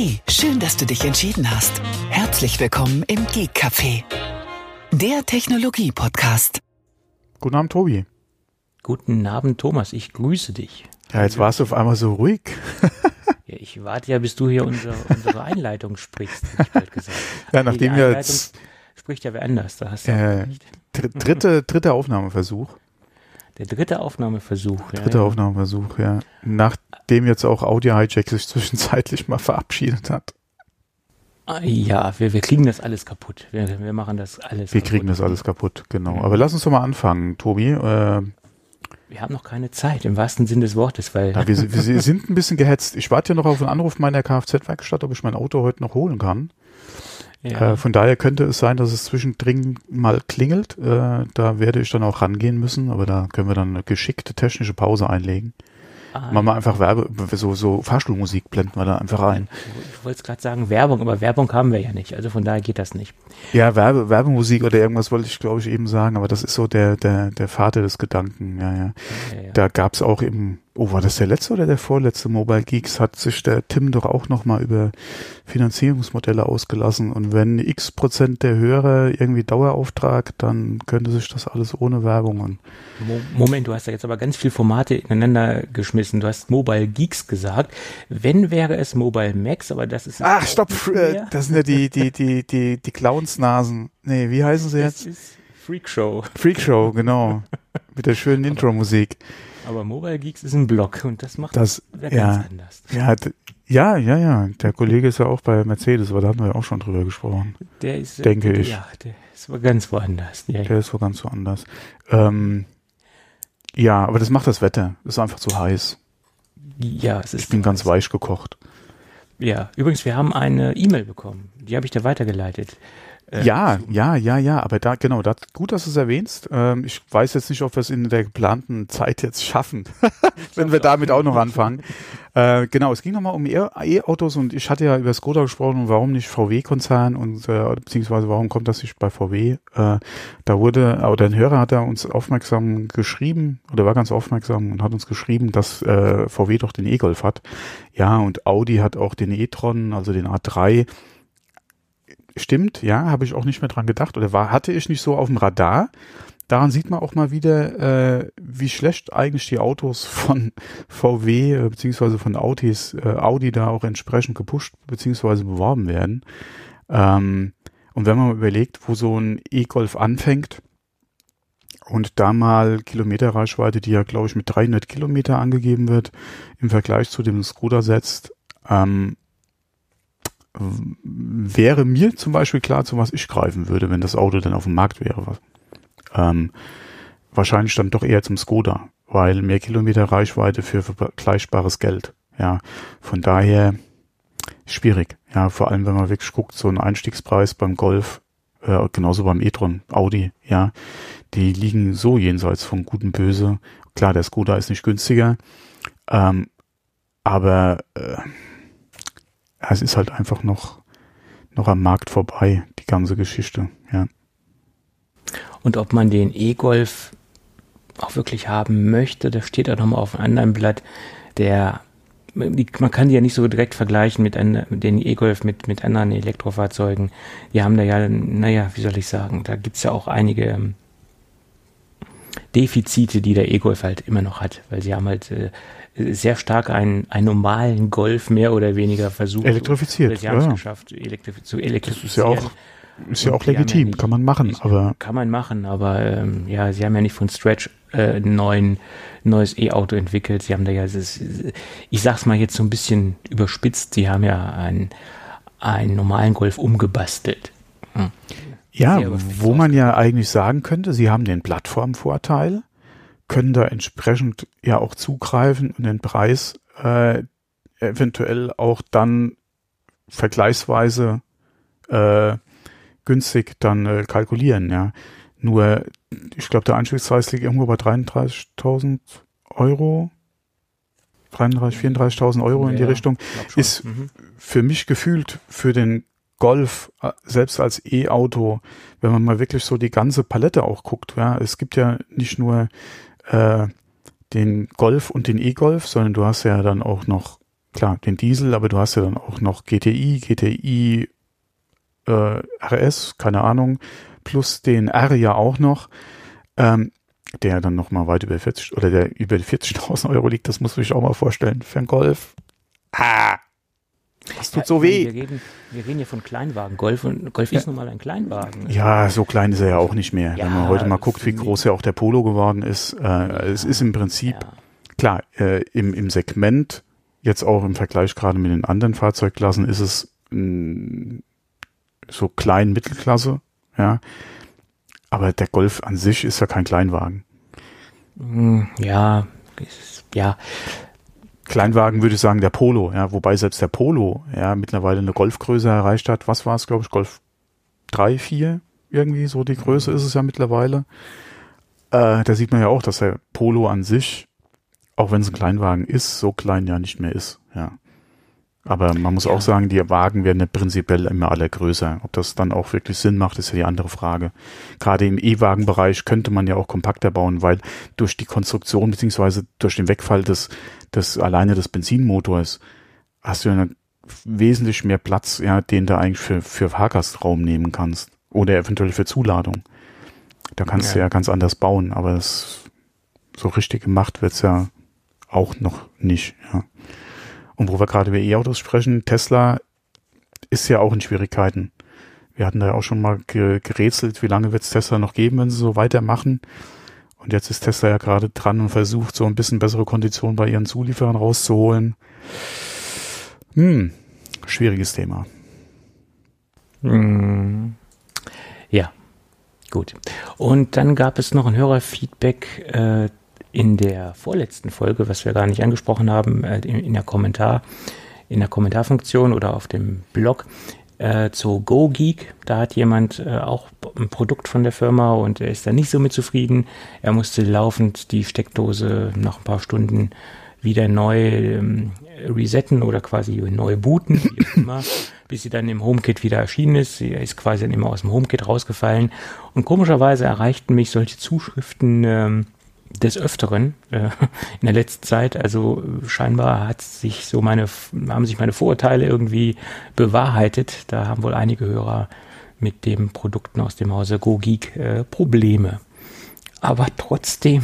Hey, schön, dass du dich entschieden hast. Herzlich willkommen im Geek Café, der Technologie-Podcast. Guten Abend, Tobi. Guten Abend, Thomas. Ich grüße dich. Ja, jetzt warst du auf einmal so ruhig. Ja, ich warte ja, bis du hier unsere, unsere Einleitung sprichst, hätte ich bald gesagt. Ja, nachdem wir jetzt Spricht ja wer anders, da hast du äh, dritte, dritte Aufnahmeversuch. Der dritte Aufnahmeversuch. Ja, Dritter ja. Aufnahmeversuch, ja. Nachdem jetzt auch Audio Hijack sich zwischenzeitlich mal verabschiedet hat. Ah, Ja, wir, wir kriegen das alles kaputt. Wir, wir machen das alles Wir kaputt. kriegen das alles kaputt, genau. Aber lass uns doch mal anfangen, Tobi. Äh, Wir haben noch keine Zeit, im wahrsten Sinn des Wortes, weil ja, wir, wir sind ein bisschen gehetzt. Ich warte ja noch auf einen Anruf meiner Kfz-Werkstatt, ob ich mein Auto heute noch holen kann. Ja, Äh, von daher könnte es sein, dass es zwischendrin mal klingelt. Äh, da werde ich dann auch rangehen müssen, aber da können wir dann eine geschickte technische Pause einlegen. ah, Machen wir einfach Werbe, so, so Fahrstuhlmusik blenden wir da einfach ein. ich wollte es gerade sagen, Werbung, aber Werbung haben wir ja nicht. Also von daher geht das nicht. Ja, Werbe, Werbemusik oder irgendwas wollte ich, glaube ich, eben sagen, aber das ist so der, der, der Vater des Gedanken, ja, ja. Ja, ja. Da gab's auch im, oh, war das der letzte oder der vorletzte Mobile Geeks, hat sich der Tim doch auch nochmal über Finanzierungsmodelle ausgelassen und wenn x Prozent der Hörer irgendwie Dauerauftrag, dann könnte sich das alles ohne Werbung Mo- Moment, du hast ja jetzt aber ganz viele Formate ineinander geschmissen. Du hast Mobile Geeks gesagt. Wenn wäre es Mobile Max, aber das ist Ach, stopp, äh, das sind ja die, die, die, die, die Clownsnasen. Nee, wie heißen sie Das jetzt? ist Freakshow. Freakshow, genau. Mit der schönen Intro-Musik. Aber Mobile Geeks ist ein Blog und das macht Das, ja, ganz anders. ja, ja, ja, ja. Der Kollege ist ja auch bei Mercedes, aber da hatten wir ja auch schon drüber gesprochen. Der ist, äh, Denke ich. Ja, der ist ganz woanders. Ja, Der ist so ganz so anders. Ähm, ja, aber das macht das Wetter. Ist einfach zu heiß. ja, es ist Ich bin ganz weich gekocht. Ja, übrigens, wir haben eine E-Mail bekommen. Die habe ich dir weitergeleitet. Äh, Ja, ja, ja, ja, aber da, genau, da, gut, dass du es erwähnst. Ähm, ich weiß jetzt nicht, ob wir es in der geplanten Zeit jetzt schaffen, wenn wir damit auch noch anfangen. Äh, genau, es ging nochmal um E- E-Autos und ich hatte ja über Skoda gesprochen und warum nicht VW-Konzern und äh, beziehungsweise warum kommt das nicht bei VW? Äh, da wurde, oder ein Hörer hat er uns aufmerksam geschrieben oder war ganz aufmerksam und hat uns geschrieben, dass äh, VW doch den E-Golf hat. Ja, und Audi hat auch den e-tron, also den A3. Stimmt, ja, habe ich auch nicht mehr dran gedacht oder war, hatte ich nicht so auf dem Radar. Daran sieht man auch mal wieder, äh, wie schlecht eigentlich die Autos von VW äh, beziehungsweise von Audis, äh, Audi da auch entsprechend gepusht beziehungsweise beworben werden. Ähm, und wenn man mal überlegt, wo so ein E-Golf anfängt und da mal Kilometerreichweite, die ja glaube ich mit 300 Kilometer angegeben wird, im Vergleich zu dem Skoda setzt, ähm, wäre mir zum Beispiel klar, zu was ich greifen würde, wenn das Auto dann auf dem Markt wäre. Ähm, wahrscheinlich dann doch eher zum Skoda, weil mehr Kilometer Reichweite für vergleichbares Geld. Ja, von daher schwierig. Ja, vor allem wenn man wirklich guckt, so ein Einstiegspreis beim Golf, äh, genauso beim e-tron, Audi, ja, die liegen so jenseits von Gut und Böse. Klar, der Skoda ist nicht günstiger, ähm, aber äh, es ist halt einfach noch, noch am Markt vorbei, die ganze Geschichte, ja. Und ob man den E-Golf auch wirklich haben möchte, das steht auch nochmal auf einem anderen Blatt. Der, man kann die ja nicht so direkt vergleichen mit, ein, mit den E-Golf mit, mit anderen Elektrofahrzeugen. Die haben da ja, naja, wie soll ich sagen, da gibt's ja auch einige ähm, Defizite, die der E-Golf halt immer noch hat, weil sie haben halt äh, sehr stark einen, einen normalen Golf mehr oder weniger versucht. Elektrifiziert, Oder Sie haben es ja. geschafft, elektrif zu Das elektrifizieren. ist ja auch, ist ja auch haben ja legitim, nicht- kann man machen, aber Kann man machen, aber ähm, ja, sie haben ja nicht von Stretch äh, ein neuen, neues E-Auto entwickelt. Sie haben da ja, das, ich sag's mal jetzt so ein bisschen überspitzt, sie haben ja einen, einen normalen Golf umgebastelt. Hm. ja, wo man ja eigentlich sagen könnte, sie haben den Plattformvorteil, können da entsprechend ja auch zugreifen und den Preis äh, eventuell auch dann vergleichsweise äh, günstig dann äh, kalkulieren, ja. Nur, ich glaube, der Einstiegspreis liegt irgendwo bei 33.000 Euro. 33, 34.000 Euro in die Ja, Richtung. Ist Mhm. für mich gefühlt für den Golf, äh, selbst als E-Auto, wenn man mal wirklich so die ganze Palette auch guckt, ja, es gibt ja nicht nur äh, den Golf und den E-Golf, sondern du hast ja dann auch noch klar, den Diesel, aber du hast ja dann auch noch GTI, GTI äh, RS, keine Ahnung, plus den R ja auch noch, ähm, der dann nochmal weit über 40 oder der über 40.000 Euro liegt, das muss sich auch mal vorstellen. Für einen Golf. Ah! Das tut ja, so weh. Wir reden, wir reden hier von Kleinwagen. Golf, und, Golf ja. ist nun mal ein Kleinwagen. Ja, so klein ist er ja auch nicht mehr. Ja, Wenn man heute mal guckt, wie groß ja auch der Polo geworden ist. Äh, es ist im Prinzip, klar, äh, im, im Segment, jetzt auch im Vergleich gerade mit den anderen Fahrzeugklassen, ist es mh, so klein Mittelklasse, ja. Aber der Golf an sich ist ja kein Kleinwagen. Hm, ja, ist, ja. Kleinwagen würde ich sagen der Polo, ja, wobei selbst der Polo ja mittlerweile eine Golfgröße erreicht hat. Was war es, glaube ich, Golf 3, 4 irgendwie so die Größe ist es ja mittlerweile. Äh, da sieht man ja auch, dass der Polo an sich, auch wenn es ein Kleinwagen ist, so klein ja nicht mehr ist, ja. Aber man muss ja. auch sagen, die Wagen werden prinzipiell immer alle größer. Ob das dann auch wirklich Sinn macht, ist ja die andere Frage. Gerade im E-Wagen-Bereich könnte man ja auch kompakter bauen, weil durch die Konstruktion beziehungsweise durch den Wegfall des, des alleine des Benzinmotors hast du ja wesentlich mehr Platz, ja, den du eigentlich für, für Fahrgastraum nehmen kannst. Oder eventuell für Zuladung. Da kannst ja. du ja ganz anders bauen, aber das, so richtig gemacht wird's ja auch noch nicht, ja. Und wo wir gerade über E-Autos sprechen, Tesla ist ja auch in Schwierigkeiten. Wir hatten da ja auch schon mal gerätselt, wie lange wird es Tesla noch geben, wenn sie so weitermachen. Und jetzt ist Tesla ja gerade dran und versucht, so ein bisschen bessere Konditionen bei ihren Zulieferern rauszuholen. Hm, schwieriges Thema. Hm. Ja, gut. Und dann gab es noch ein Hörerfeedback äh, in der vorletzten Folge, was wir gar nicht angesprochen haben, äh, in, in, der Kommentar, in der Kommentarfunktion oder auf dem Blog äh, zu GoGeek. Da hat jemand äh, auch ein Produkt von der Firma und er ist da nicht so mit zufrieden. Er musste laufend die Steckdose nach ein paar Stunden wieder neu ähm, resetten oder quasi neu booten, wie auch immer, bis sie dann im HomeKit wieder erschienen ist. Sie ist quasi dann immer aus dem HomeKit rausgefallen. Und komischerweise erreichten mich solche Zuschriften ähm, des Öfteren äh, in der letzten Zeit. Also scheinbar hat sich so meine, haben sich meine Vorurteile irgendwie bewahrheitet. Da haben wohl einige Hörer mit den Produkten aus dem Hause GoGeek äh, Probleme. Aber trotzdem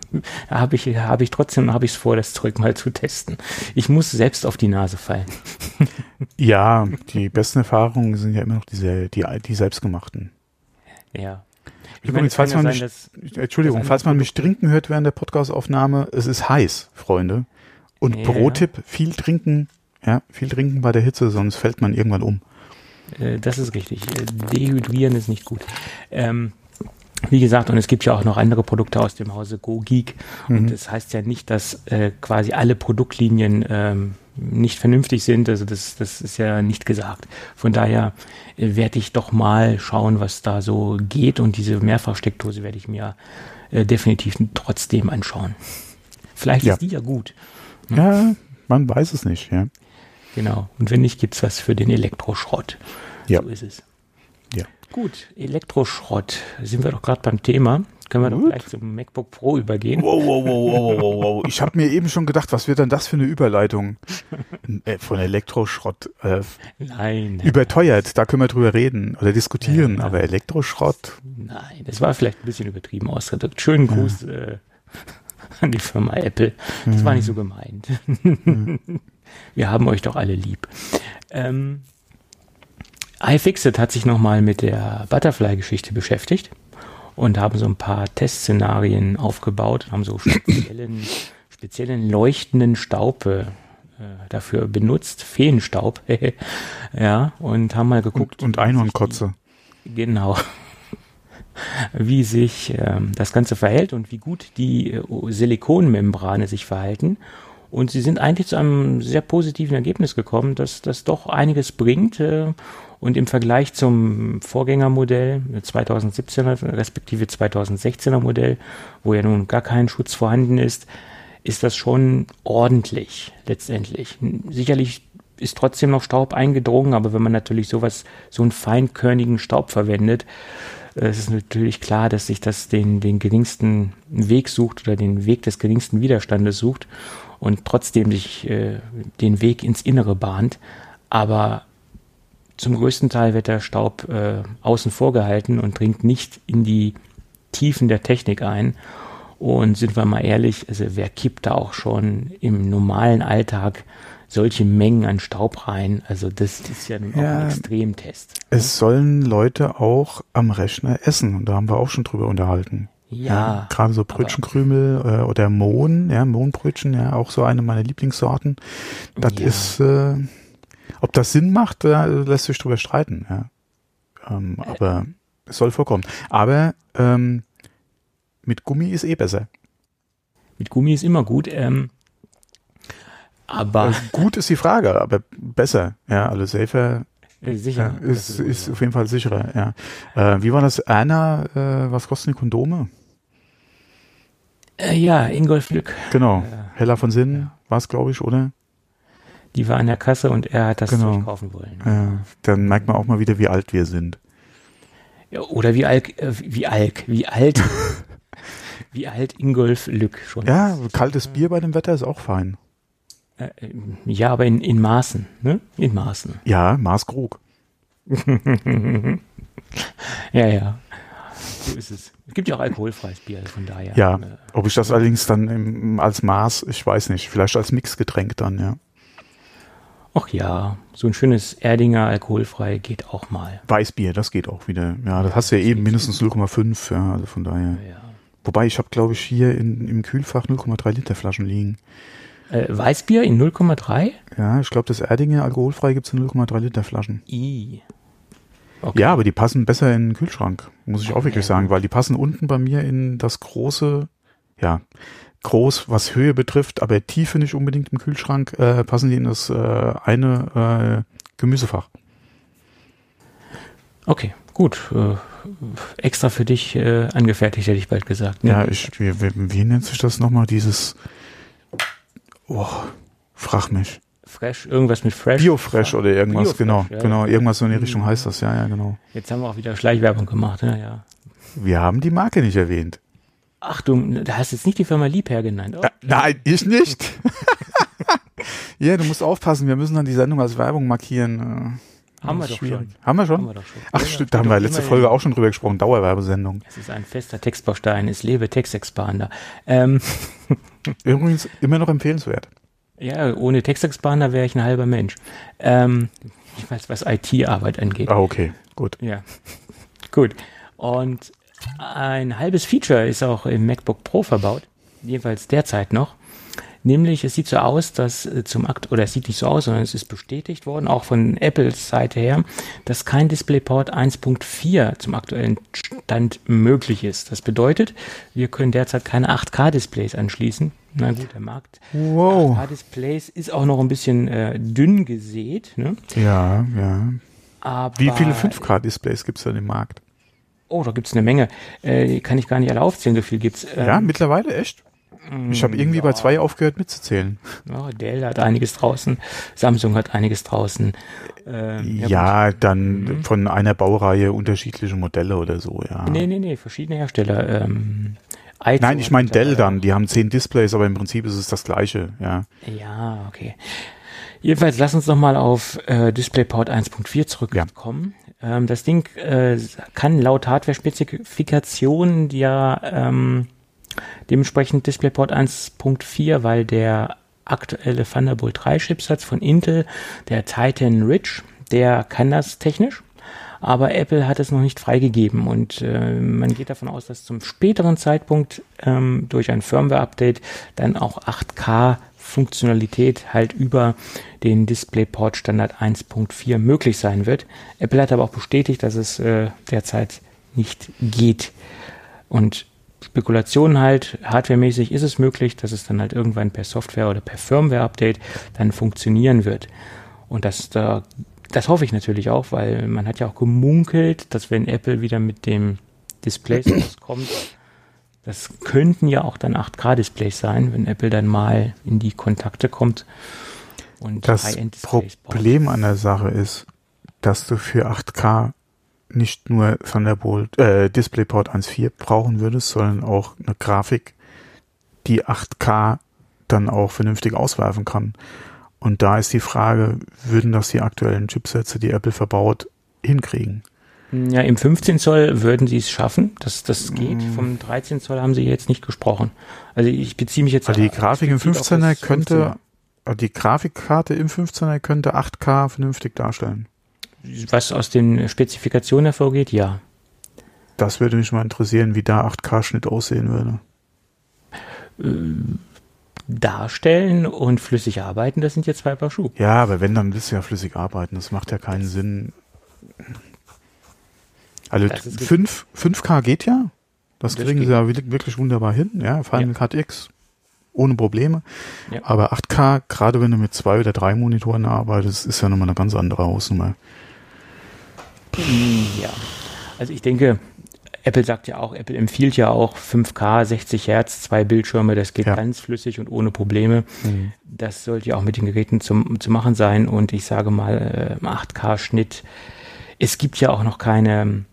habe ich, habe ich trotzdem habe ich es vor, das Zeug mal zu testen. Ich muss selbst auf die Nase fallen. ja, die besten Erfahrungen sind ja immer noch diese, die, die selbstgemachten. Ja. Übrigens, falls man, sein, mich, Entschuldigung, falls man mich trinken hört während der Podcastaufnahme, es ist heiß, Freunde. Und ja. Pro-Tipp, viel trinken, ja, viel trinken bei der Hitze, sonst fällt man irgendwann um. Äh, das ist richtig. Äh, dehydrieren ist nicht gut. Ähm, wie gesagt, und es gibt ja auch noch andere Produkte aus dem Hause GoGeek. Mhm. Und das heißt ja nicht, dass äh, quasi alle Produktlinien ähm, nicht vernünftig sind. Also das, das ist ja nicht gesagt. Von daher äh, werde ich doch mal schauen, was da so geht. Und diese Mehrfachsteckdose werde ich mir äh, definitiv trotzdem anschauen. Vielleicht ja. ist die ja gut. Hm? Ja, man weiß es nicht, ja. Genau. Und wenn nicht, gibt's was für den Elektroschrott. Ja. So ist es. Gut, Elektroschrott. Sind wir doch gerade beim Thema. Können wir Gut. doch gleich zum MacBook Pro übergehen. Wow, wow, wow, wow, wow, wow. Ich habe mir eben schon gedacht, was wird denn das für eine Überleitung? Äh, von Elektroschrott. Äh, nein. Überteuert, da können wir drüber reden oder diskutieren, ja, aber Elektroschrott. Nein, das war vielleicht ein bisschen übertrieben ausgedrückt. Schönen Gruß ja. äh, an die Firma Apple. Das mhm. war nicht so gemeint. Mhm. wir haben euch doch alle lieb. Ähm, iFixit hat sich nochmal mit der Butterfly-Geschichte beschäftigt und haben so ein paar Testszenarien aufgebaut, haben so speziellen, speziellen leuchtenden Staub äh, dafür benutzt, Feenstaub, ja, und haben mal geguckt. Und, und Einhornkotze. Genau. Wie sich ähm, das Ganze verhält und wie gut die äh, Silikonmembrane sich verhalten. Und sie sind eigentlich zu einem sehr positiven Ergebnis gekommen, dass das doch einiges bringt. Äh, und im Vergleich zum Vorgängermodell 2017er respektive 2016er Modell, wo ja nun gar kein Schutz vorhanden ist, ist das schon ordentlich letztendlich. Sicherlich ist trotzdem noch Staub eingedrungen, aber wenn man natürlich sowas, so einen feinkörnigen Staub verwendet, äh, es ist natürlich klar, dass sich das den, den geringsten Weg sucht oder den Weg des geringsten Widerstandes sucht und trotzdem sich äh, den Weg ins Innere bahnt. Aber zum größten Teil wird der Staub äh, außen vor gehalten und dringt nicht in die Tiefen der Technik ein. Und sind wir mal ehrlich, also wer kippt da auch schon im normalen Alltag solche Mengen an Staub rein? Also das ist ja nun auch Ja. ein Extremtest. Es sollen Leute auch am Rechner essen und da haben wir auch schon drüber unterhalten. Ja, Gerade so Brötchenkrümel äh, oder Mohn, ja, Mohnbrötchen, ja, auch so eine meiner Lieblingssorten. Das Ja. ist, äh, ob das Sinn macht, da lässt sich drüber streiten, ja. Ähm, Äh. aber es soll vorkommen. Aber ähm, mit Gummi ist eh besser. mit Gummi ist immer gut. Ähm, aber Äh, gut ist die Frage, aber besser, ja, alles safer äh, sicher. ja, ist, ist auf jeden Fall sicherer, ja. Äh, wie war das? Erna, äh, was kosten die Kondome? äh, ja, Ingolf Lück, Genau. Ja. Hella von Sinn war es, glaube ich, oder? Die war an der Kasse und er hat das Genau. Zeug kaufen wollen. Ja, dann merkt man auch mal wieder, wie alt wir sind. Ja, oder wie Alk, äh, wie Alk, wie alt, wie alt Ingolf Lück schon Ja, ist. kaltes Bier bei dem Wetter ist auch fein. Äh, äh, ja, aber in, in Maßen, ne? In Maßen. Ja, Maß Krug. Ja, ja. So ist es. Es gibt ja auch alkoholfreies Bier, also von daher. Ja, äh, ob ich das allerdings dann im, als Maß, ich weiß nicht, vielleicht als Mixgetränk dann, ja. Ach ja, so ein schönes Erdinger alkoholfrei geht auch mal. Weißbier, das geht auch wieder. Ja, das hast du ja eben mindestens 0,5, ja, also von daher. Ja. Wobei, ich habe, glaube ich, hier in, im Kühlfach 0,3 Liter Flaschen liegen. Äh, Weißbier in 0,3? Ja, ich glaube, das Erdinger alkoholfrei gibt's in 0,3 Liter Flaschen. I. Okay. Ja, aber die passen besser in den Kühlschrank, muss ich auch wirklich Ja, sagen, weil die passen unten bei mir in das große, ja, groß, was Höhe betrifft, aber Tiefe nicht unbedingt im Kühlschrank, äh, passen die in das äh, eine äh, Gemüsefach. Okay, gut. Äh, extra für dich äh, angefertigt, hätte ich bald gesagt. ne? Ja, ich, wie, wie, nennt sich das nochmal, dieses, oh, frag mich. Fresh, irgendwas mit Fresh. Biofresh oder irgendwas, Biofresh, genau, ja, genau, irgendwas so in die Richtung heißt das, ja, ja, genau. Jetzt haben wir auch wieder Schleichwerbung gemacht, ja, ja. Wir haben die Marke nicht erwähnt. Ach du, da hast jetzt nicht die Firma Liebherr genannt. Äh, nein, ich nicht. ja, du musst aufpassen, wir müssen dann die Sendung als Werbung markieren. Äh, haben wir doch schon. Haben wir schon? Haben wir doch schon. Ach, Ja, stimmt, da haben wir letzte. Folge auch schon drüber gesprochen, Dauerwerbesendung. Es ist ein fester Textbaustein, es lebe Textexpander. Ähm, Übrigens immer noch empfehlenswert. ja, ohne Textexpander wäre ich ein halber Mensch. Ähm, ich weiß, was IT-Arbeit angeht. Ah, okay, gut. Ja, gut. Und ein halbes Feature ist auch im MacBook Pro verbaut, jedenfalls derzeit noch. Nämlich, es sieht so aus, dass äh, zum Akt, oder es sieht nicht so aus, sondern es ist bestätigt worden, auch von Apples Seite her, dass kein DisplayPort 1.4 zum aktuellen Stand möglich ist. Das bedeutet, wir können derzeit keine 8K-Displays anschließen. Na gut, der Markt Wow. 8K-Displays ist auch noch ein bisschen äh, dünn gesät, ne? Ja, ja. Aber Wie viele 5K-Displays gibt's denn im Markt? Oh, da gibt's eine Menge. Äh, kann ich gar nicht alle aufzählen, so viel gibt's. Ähm, Ja, mittlerweile echt? Ich habe irgendwie bei zwei aufgehört mitzuzählen. ja, Dell hat einiges draußen, Samsung hat einiges draußen. Ähm, Ja, gut. dann Mhm. von einer Baureihe unterschiedliche Modelle oder so, ja. Nee, nee, nee, verschiedene Hersteller. Ähm, Nein, ich meine Dell mittlerweile dann. Die haben zehn Displays, aber im Prinzip ist es das gleiche, ja. Ja, okay. Jedenfalls lass uns noch mal auf äh, DisplayPort 1.4 zurückkommen. Ähm, das Ding äh, kann laut Hardware-Spezifikation ja ähm, dementsprechend DisplayPort 1.4, weil der aktuelle Thunderbolt 3 Chipsatz von Intel, der Titan Ridge, der kann das technisch. Aber Apple hat es noch nicht freigegeben und äh, man geht davon aus, dass zum späteren Zeitpunkt ähm, durch ein Firmware-Update dann auch 8K-Funktionalität halt über den DisplayPort-Standard 1.4 möglich sein wird. Apple hat aber auch bestätigt, dass es äh, derzeit nicht geht. Und Spekulationen halt, hardwaremäßig ist es möglich, dass es dann halt irgendwann per Software oder per Firmware-Update dann funktionieren wird. Und das, da, das hoffe ich natürlich auch, weil man hat ja auch gemunkelt, dass wenn Apple wieder mit dem Displays kommt, das könnten ja auch dann 8K-Displays sein, wenn Apple dann mal in die Kontakte kommt und Das High-End-Displays baut. Problem an der Sache ist, dass du für 8K nicht nur Thunderbolt, äh, DisplayPort 1.4 brauchen würdest, sondern auch eine Grafik, die 8K dann auch vernünftig auswerfen kann. Und da ist die Frage, würden das die aktuellen Chipsätze, die Apple verbaut, hinkriegen? Ja, im 15 Zoll würden sie es schaffen. Das, das geht. Mm. Vom 13 Zoll haben sie jetzt nicht gesprochen. Also ich beziehe mich jetzt also die Grafik im 15er könnte, also die Grafikkarte im 15er könnte 8K vernünftig darstellen. Was aus den Spezifikationen hervorgeht, ja. Das würde mich mal interessieren, wie da 8K-Schnitt aussehen würde. Äh, darstellen und flüssig arbeiten, das sind ja zwei Paar Schuhe. Ja, aber wenn, dann willst du ja flüssig arbeiten. Das macht ja keinen Sinn. Also 5, 5K geht ja. Das, das kriegen geht. sie ja wirklich wunderbar hin. Ja, Final ja. Cut X ohne Probleme. Ja. Aber 8K, gerade wenn du mit zwei oder drei Monitoren arbeitest, ist ja nochmal eine ganz andere Hausnummer. Ja, also ich denke, Apple sagt ja auch, Apple empfiehlt ja auch 5K, 60 Hertz, zwei Bildschirme, das geht ja. ganz flüssig und ohne Probleme. Mhm. Das sollte ja auch mit den Geräten zum, zu machen sein und ich sage mal, 8K-Schnitt. Es gibt ja auch noch keine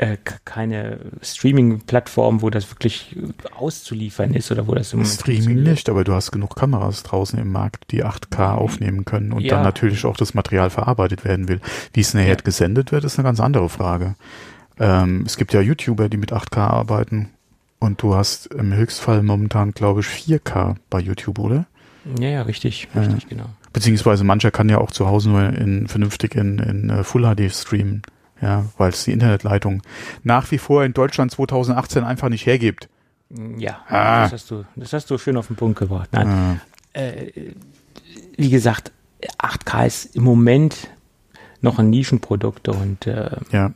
äh, keine Streaming-Plattform, wo das wirklich auszuliefern ist oder wo das im Streaming nicht, aber du hast genug Kameras draußen im Markt, die 8K aufnehmen können und ja. dann natürlich auch das Material verarbeitet werden will. Wie es nachher ja. gesendet wird, ist eine ganz andere Frage. Ähm, es gibt ja YouTuber, die mit 8K arbeiten und du hast im Höchstfall momentan, glaube ich, 4K bei YouTube, oder? Ja, ja, richtig, richtig, genau. Beziehungsweise mancher kann ja auch zu Hause nur in vernünftig in, in uh, Full HD streamen. Ja, weil es die Internetleitung nach wie vor in Deutschland 2018 einfach nicht hergibt. Ja, ah. das, hast du, das hast du schön auf den Punkt gebracht. Nein. Ah. Äh, wie gesagt, 8K ist im Moment noch ein Nischenprodukt und äh, ja.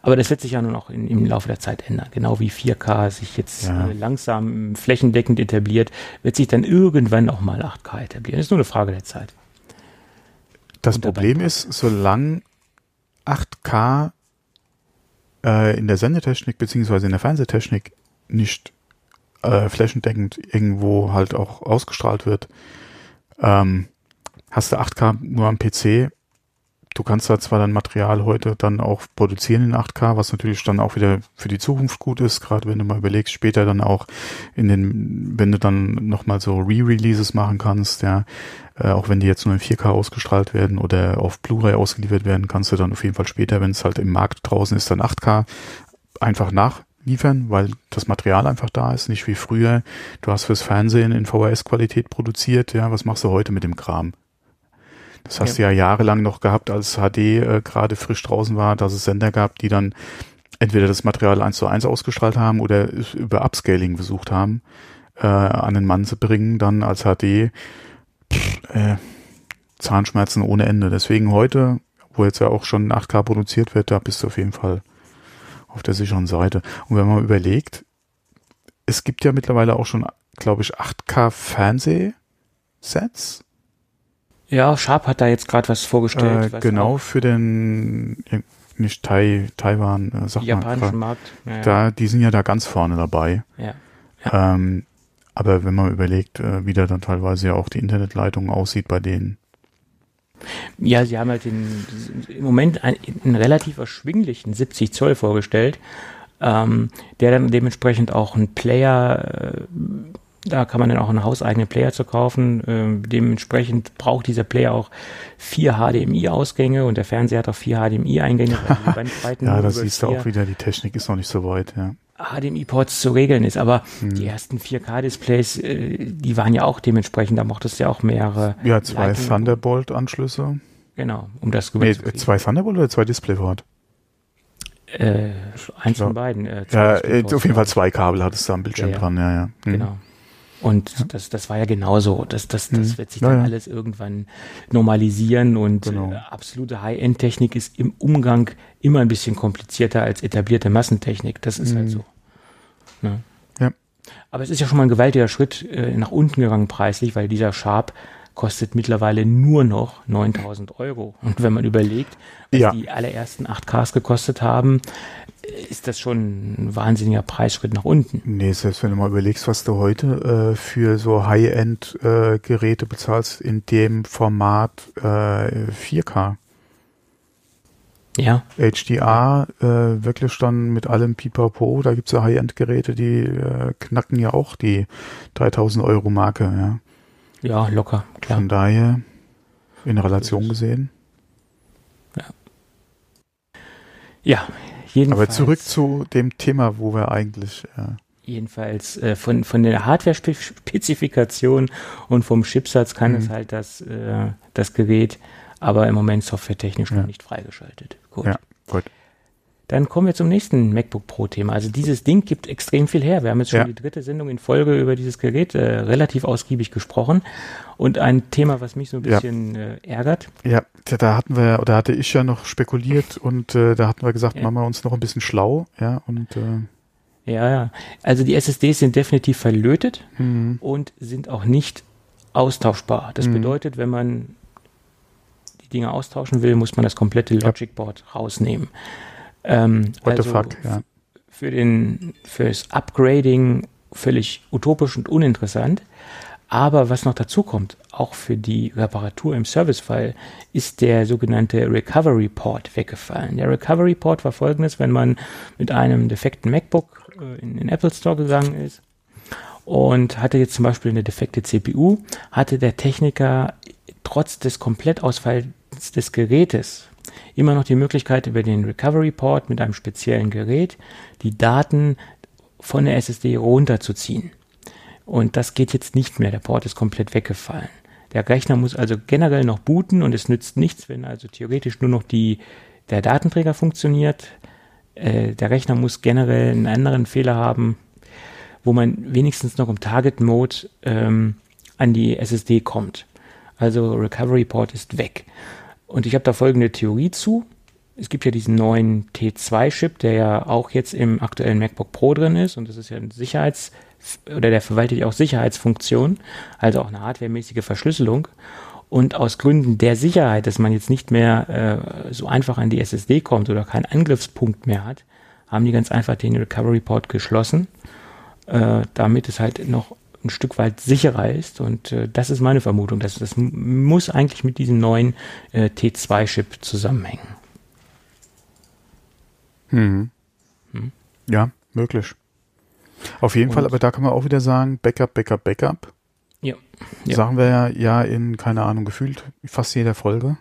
Aber das wird sich ja nun auch in, im Laufe der Zeit ändern. Genau wie 4K sich jetzt ja. äh, langsam flächendeckend etabliert, wird sich dann irgendwann auch mal 8K etablieren. Das ist nur eine Frage der Zeit. Das Problem ist, solange 8K äh, in der Sendetechnik beziehungsweise in der Fernsehtechnik nicht äh, flächendeckend irgendwo halt auch ausgestrahlt wird, ähm, hast du 8K nur am PC. Du kannst da zwar dein Material heute dann auch produzieren in 8K, was natürlich dann auch wieder für die Zukunft gut ist, gerade wenn du mal überlegst, später dann auch in den, wenn du dann nochmal so Re-Releases machen kannst, ja, äh, auch wenn die jetzt nur in 4K ausgestrahlt werden oder auf Blu-ray ausgeliefert werden, kannst du dann auf jeden Fall später, wenn es halt im Markt draußen ist, dann 8K einfach nachliefern, weil das Material einfach da ist, nicht wie früher. Du hast fürs Fernsehen in VHS-Qualität produziert, ja, was machst du heute mit dem Kram? Das hast ja. du ja jahrelang noch gehabt, als HD äh, gerade frisch draußen war, dass es Sender gab, die dann entweder das Material eins zu eins ausgestrahlt haben oder über Upscaling versucht haben, äh, an den Mann zu bringen, dann als HD äh, Zahnschmerzen ohne Ende. Deswegen heute, wo jetzt ja auch schon 8K produziert wird, da bist du auf jeden Fall auf der sicheren Seite. Und wenn man überlegt, es gibt ja mittlerweile auch schon, glaube ich, 8K Fernsehsets. Ja, Sharp hat da jetzt gerade was vorgestellt. Äh, genau, für den nicht Tai, Taiwan, äh, sag japanischen mal, Markt. Ja, da, die sind ja da ganz vorne dabei. Ja. ja. Ähm, aber wenn man überlegt, äh, wie da dann teilweise ja auch die Internetleitung aussieht bei denen. Ja, sie haben halt den, im Moment einen, einen relativ erschwinglichen 70 Zoll vorgestellt, ähm, der dann dementsprechend auch ein Player, äh, da kann man dann auch einen hauseigenen Player zu kaufen. Ähm, dementsprechend braucht dieser Player auch vier HDMI-Ausgänge und der Fernseher hat auch vier HDMI-Eingänge. ja, das siehst du auch wieder, die Technik ist noch nicht so weit, ja. HDMI-Ports zu regeln ist. Aber hm. die ersten 4K-Displays, äh, die waren ja auch dementsprechend, da mochte es ja auch mehrere. Ja, zwei Thunderbolt-Anschlüsse. Genau, um das nee, zwei Thunderbolt oder zwei Displayport? Äh, eins von beiden. Äh, ja, äh, auf jeden Fall zwei Kabel hattest du am Bildschirm ja, ja. dran, ja, ja. Hm. Genau. Und ja. das, das war ja genauso. Das, das, das mhm. wird sich dann ja, alles irgendwann normalisieren und genau. äh, absolute High-End-Technik ist im Umgang immer ein bisschen komplizierter als etablierte Massentechnik. Das ist halt mhm. halt so. Ne? Ja. Aber es ist ja schon mal ein gewaltiger Schritt äh, nach unten gegangen preislich, weil dieser Sharp kostet mittlerweile nur noch 9000 Euro. Und wenn man überlegt, was ja. die allerersten 8Ks gekostet haben, ist das schon ein wahnsinniger Preisschritt nach unten. Nee, selbst wenn du mal überlegst, was du heute äh, für so High-End-Geräte äh, bezahlst in dem Format äh, 4K. Ja. HDR, äh, wirklich dann mit allem Pipapo, da gibt's ja High-End-Geräte, die äh, knacken ja auch die 3000 Euro Marke, ja. Ja, locker, klar. Von daher, in Relation gesehen. Ja, jedenfalls. Aber zurück zu dem Thema, wo wir eigentlich. Äh, jedenfalls äh, von, von der Hardware-Spezifikation und vom Chipsatz kann Mhm. es halt das, äh, das Gerät, aber im Moment softwaretechnisch Ja. noch nicht freigeschaltet. Gut. Ja, gut. Dann kommen wir zum nächsten MacBook Pro-Thema. Also dieses Ding gibt extrem viel her. Wir haben jetzt schon Ja. die dritte Sendung in Folge über dieses Gerät äh, relativ ausgiebig gesprochen. Und ein Thema, was mich so ein Ja. bisschen äh, ärgert, Ja, da- hatten wir, oder hatte ich ja noch spekuliert und äh, da hatten wir gesagt, Ja. machen wir uns noch ein bisschen schlau, ja, und äh, ja, ja. Also die SSDs sind definitiv verlötet mhm. und sind auch nicht austauschbar. Das Mhm. bedeutet, wenn man die Dinge austauschen will, muss man das komplette Ja. Logic Board rausnehmen. Ähm, what also the fuck, ja. für den fürs Upgrading völlig utopisch und uninteressant. Aber was noch dazu kommt, auch für die Reparatur im Servicefall, ist der sogenannte Recovery Port weggefallen. Der Recovery Port war folgendes, wenn man mit einem defekten MacBook äh, in den Apple Store gegangen ist und hatte jetzt zum Beispiel eine defekte CPU, hatte der Techniker trotz des Komplettausfalls des Gerätes immer noch die Möglichkeit, über den Recovery Port mit einem speziellen Gerät die Daten von der SSD runterzuziehen. Und das geht jetzt nicht mehr. Der Port ist komplett weggefallen. Der Rechner muss also generell noch booten und es nützt nichts, wenn also theoretisch nur noch die, der Datenträger funktioniert. Äh, der Rechner muss generell einen anderen Fehler haben, wo man wenigstens noch im Target Mode ähm, an die SSD kommt. Also Recovery Port ist weg. Und ich habe da folgende Theorie zu. Es gibt ja diesen neuen T2-Chip, der ja auch jetzt im aktuellen MacBook Pro drin ist. Und das ist ja ein Sicherheits- oder der verwaltet ja auch Sicherheitsfunktionen, also auch eine hardwaremäßige Verschlüsselung. Und aus Gründen der Sicherheit, dass man jetzt nicht mehr äh, so einfach an die SSD kommt oder keinen Angriffspunkt mehr hat, haben die ganz einfach den Recovery Port geschlossen, äh, damit es halt noch ein Stück weit sicherer ist. Und äh, das ist meine Vermutung. dass das muss eigentlich mit diesem neuen äh, T2-Chip zusammenhängen. Mhm. Hm. Ja, möglich. Auf jeden Und- Fall, aber da kann man auch wieder sagen, Backup, Backup, Backup. Ja. Ja. Sagen wir ja, ja in, keine Ahnung, gefühlt fast jeder Folge.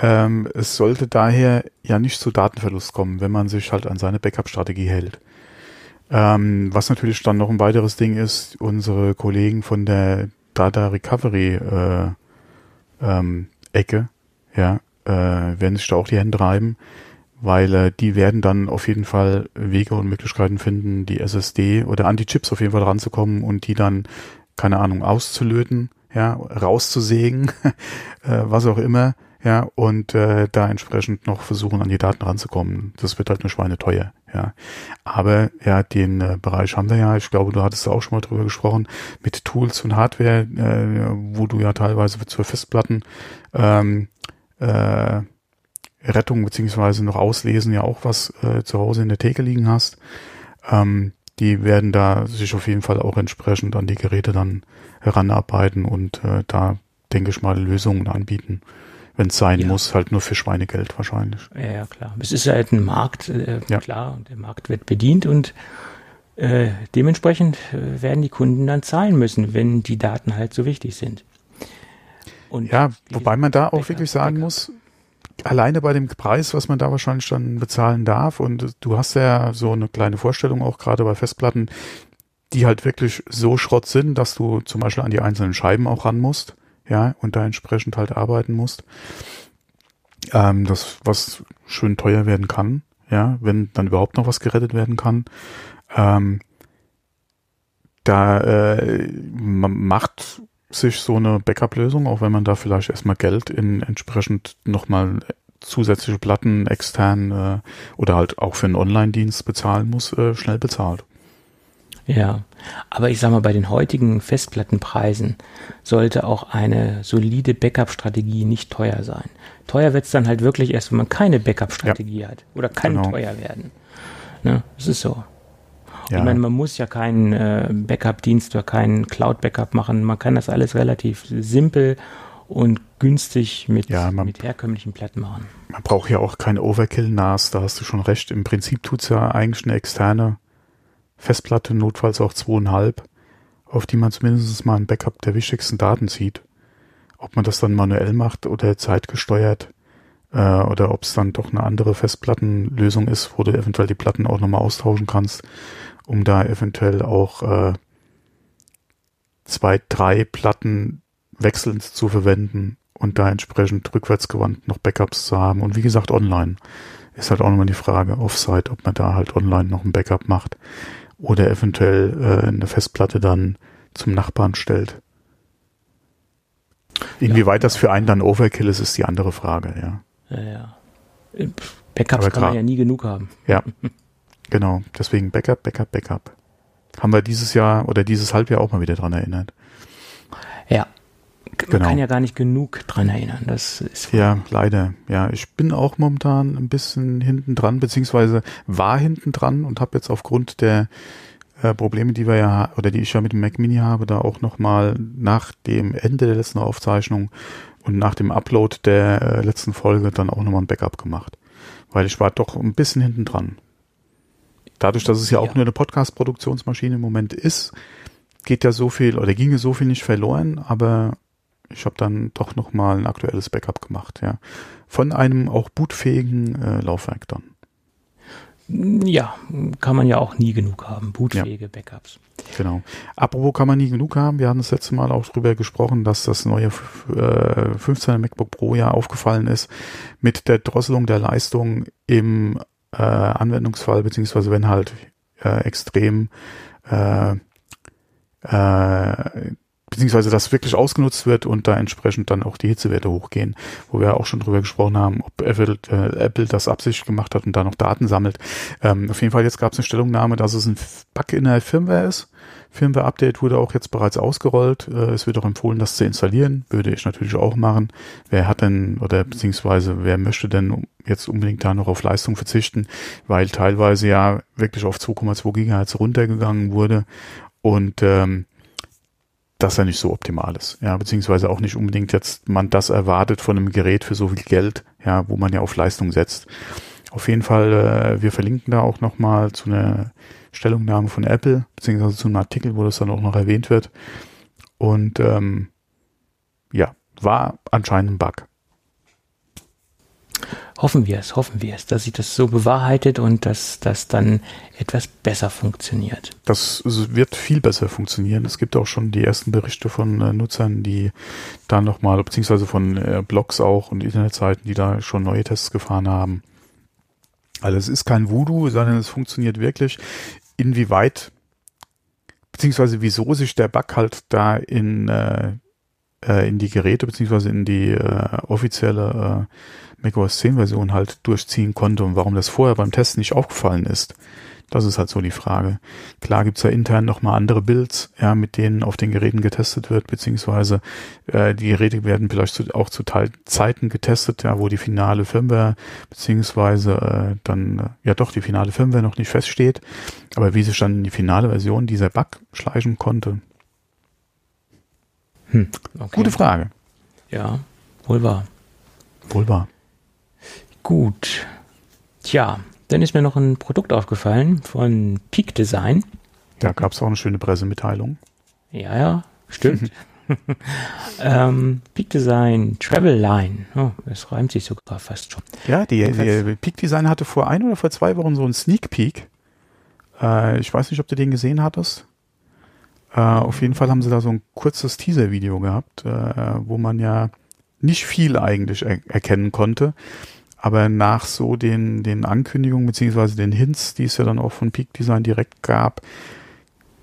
Ähm, es sollte daher ja nicht zu Datenverlust kommen, wenn man sich halt an seine Backup-Strategie hält. Ähm, was natürlich dann noch ein weiteres Ding ist, unsere Kollegen von der Data Recovery äh, ähm, Ecke, ja, äh, werden sich da auch die Hände reiben, weil äh, die werden dann auf jeden Fall Wege und Möglichkeiten finden, die SSD oder an die Chips auf jeden Fall ranzukommen und die dann, keine Ahnung, auszulöten, ja, rauszusägen, äh, was auch immer, ja, und äh, da entsprechend noch versuchen, an die Daten ranzukommen. Das wird halt eine Schweine teuer, ja. Aber ja, den äh, Bereich haben wir ja, ich glaube, du hattest auch schon mal drüber gesprochen, mit Tools und Hardware, äh, wo du ja teilweise für Festplatten ähm, äh, Rettung beziehungsweise noch auslesen ja auch was äh, zu Hause in der Theke liegen hast. Ähm, die werden da sich auf jeden Fall auch entsprechend an die Geräte dann heranarbeiten und äh, da denke ich mal Lösungen anbieten, wenn es sein Ja. muss, halt nur für Schweinegeld wahrscheinlich. Ja, ja, klar. Es ist halt ein Markt, äh, Ja. klar, und der Markt wird bedient und äh, dementsprechend äh, werden die Kunden dann zahlen müssen, wenn die Daten halt so wichtig sind. Und Ja, wobei man da auch wirklich sagen Backup. muss, alleine bei dem Preis, was man da wahrscheinlich dann bezahlen darf, und du hast ja so eine kleine Vorstellung auch gerade bei Festplatten, die halt wirklich so Schrott sind, dass du zum Beispiel an die einzelnen Scheiben auch ran musst, ja, und da entsprechend halt arbeiten musst. Ähm, das, was schön teuer werden kann, ja, wenn dann überhaupt noch was gerettet werden kann. Ähm, da äh, macht sich so eine Backup-Lösung, auch wenn man da vielleicht erstmal Geld in entsprechend nochmal zusätzliche Platten extern äh, oder halt auch für einen Online-Dienst bezahlen muss, äh, schnell bezahlt. Ja, aber ich sag mal, bei den heutigen Festplattenpreisen sollte auch eine solide Backup-Strategie nicht teuer sein. Teuer wird's dann halt wirklich erst, wenn man keine Backup-Strategie hat. Oder kann Genau. teuer werden. Ne? Das ist so. Ja, Ich meine, man muss ja keinen äh, Backup-Dienst oder keinen Cloud-Backup machen. Man kann das alles relativ simpel und günstig mit, Ja, man- mit herkömmlichen Platten machen. Man braucht ja auch kein Overkill-NAS, da hast du schon recht. Im Prinzip tut's ja eigentlich eine externe Festplatte, notfalls auch zweieinhalb, auf die man zumindest mal ein Backup der wichtigsten Daten zieht. Ob man das dann manuell macht oder zeitgesteuert äh, oder ob es dann doch eine andere Festplattenlösung ist, wo du eventuell die Platten auch nochmal austauschen kannst, um da eventuell auch äh, zwei, drei Platten wechselnd zu verwenden und da entsprechend rückwärtsgewandt noch Backups zu haben. Und wie gesagt, online ist halt auch nochmal die Frage, Offsite, ob man da halt online noch ein Backup macht oder eventuell äh, eine Festplatte dann zum Nachbarn stellt. Inwieweit das für einen dann Overkill ist, ist die andere Frage, ja. Ja, ja. Backups Aber kann man ja nie genug haben. Ja, genau. Deswegen Backup, Backup, Backup. Haben wir dieses Jahr oder dieses Halbjahr auch mal wieder dran erinnert. Man Genau. kann ja gar nicht genug dran erinnern. Das ist Ja, leider. Ja, ich bin auch momentan ein bisschen hinten dran, beziehungsweise war hinten dran und habe jetzt aufgrund der äh, Probleme, die wir ja oder die ich ja mit dem Mac Mini habe, da auch nochmal nach dem Ende der letzten Aufzeichnung und nach dem Upload der äh, letzten Folge dann auch nochmal ein Backup gemacht. Weil ich war doch ein bisschen hinten dran. Dadurch, dass es ja auch Ja. nur eine Podcast-Produktionsmaschine im Moment ist, geht ja so viel oder ginge so viel nicht verloren, aber ich habe dann doch noch mal ein aktuelles Backup gemacht, ja. Von einem auch bootfähigen äh, Laufwerk dann. ja, kann man ja auch nie genug haben. Bootfähige Backups. Genau. Apropos kann man nie genug haben. Wir hatten das letzte Mal auch drüber gesprochen, dass das neue äh, 15er MacBook Pro ja aufgefallen ist mit der Drosselung der Leistung im äh, Anwendungsfall, beziehungsweise wenn halt äh, extrem äh, äh, beziehungsweise das wirklich ausgenutzt wird und da entsprechend dann auch die Hitzewerte hochgehen, wo wir auch schon drüber gesprochen haben, ob Apple, äh, Apple das absichtlich gemacht hat und da noch Daten sammelt. Ähm, auf jeden Fall jetzt gab es eine Stellungnahme, dass es ein Bug in der Firmware ist. Firmware-Update wurde auch jetzt bereits ausgerollt. Äh, es wird auch empfohlen, das zu installieren. Würde ich natürlich auch machen. Wer hat denn oder beziehungsweise wer möchte denn jetzt unbedingt da noch auf Leistung verzichten, weil teilweise ja wirklich auf 2,2 Gigahertz runtergegangen wurde und ähm, das ja nicht so optimal ist. Ja, beziehungsweise auch nicht unbedingt jetzt man das erwartet von einem Gerät für so viel Geld, ja, wo man ja auf Leistung setzt. Auf jeden Fall, äh, wir verlinken da auch nochmal zu einer Stellungnahme von Apple, beziehungsweise zu einem Artikel, wo das dann auch noch erwähnt wird. Und ähm, ja, war anscheinend ein Bug. Hoffen wir es, hoffen wir es, dass sich das so bewahrheitet und dass das dann etwas besser funktioniert. Das wird viel besser funktionieren. Es gibt auch schon die ersten Berichte von äh, Nutzern, die da nochmal, beziehungsweise von äh, Blogs auch und Internetseiten, die da schon neue Tests gefahren haben. Also es ist kein Voodoo, sondern es funktioniert wirklich. Inwieweit, beziehungsweise wieso sich der Bug halt da in, äh, äh, in die Geräte, beziehungsweise in die offizielle macOS 10 Version halt durchziehen konnte und warum das vorher beim Test nicht aufgefallen ist. Das ist halt so die Frage. Klar gibt's ja intern nochmal andere Builds, ja, mit denen auf den Geräten getestet wird, beziehungsweise äh, die Geräte werden vielleicht zu, auch zu Teil Zeiten getestet, ja, wo die finale Firmware, beziehungsweise äh, dann, äh, ja doch, die finale Firmware noch nicht feststeht. Aber wie sich dann in die finale Version dieser Bug schleichen konnte, Hm, okay. gute Frage. Ja, wohl wahr. Wohl wahr. Gut. Tja, dann ist mir noch ein Produkt aufgefallen von Peak Design. Da gab's auch eine schöne Pressemitteilung. Ja, ja, stimmt. ähm, Peak Design Travel Line. Oh, das reimt sich sogar fast schon. Ja, die, die Peak Design hatte vor ein oder vor zwei Wochen so einen Sneak Peek. Äh, ich weiß nicht, ob du den gesehen hattest. Äh, auf jeden Fall haben sie da so ein kurzes Teaser-Video gehabt, äh, wo man ja nicht viel eigentlich er erkennen konnte. Aber nach so den, den Ankündigungen beziehungsweise den Hints, die es ja dann auch von Peak Design direkt gab,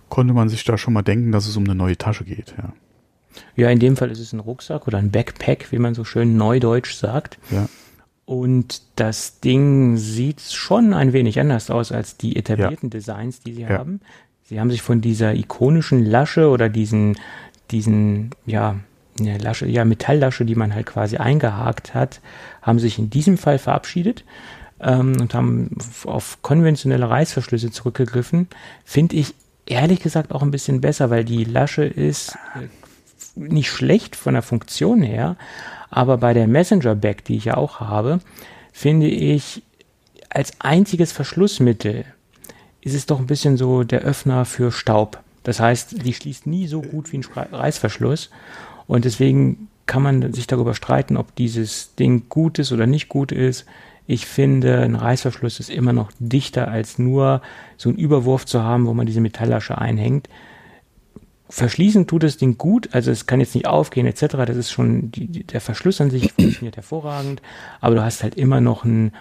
konnte man sich da schon mal denken, dass es um eine neue Tasche geht. Ja. Ja, in dem Fall ist es ein Rucksack oder ein Backpack, wie man so schön neudeutsch sagt. Ja. Und das Ding sieht schon ein wenig anders aus als die etablierten Designs, die sie Ja. haben. Sie haben sich von dieser ikonischen Lasche oder diesen, diesen, ja, eine Lasche, ja, Metalllasche, die man halt quasi eingehakt hat, haben sich in diesem Fall verabschiedet ähm, und haben auf konventionelle Reißverschlüsse zurückgegriffen. Finde ich ehrlich gesagt auch ein bisschen besser, weil die Lasche ist äh, nicht schlecht von der Funktion her, aber bei der Messenger Bag, die ich ja auch habe, finde ich als einziges Verschlussmittel ist es doch ein bisschen so der Öffner für Staub. Das heißt, die schließt nie so gut wie ein Reißverschluss und deswegen kann man sich darüber streiten, ob dieses Ding gut ist oder nicht gut ist. Ich finde, ein Reißverschluss ist immer noch dichter als nur so einen Überwurf zu haben, wo man diese Metalllasche einhängt. Verschließen tut das Ding gut, also es kann jetzt nicht aufgehen etc. Das ist schon, die, der Verschluss an sich funktioniert hervorragend, aber du hast halt immer noch ein,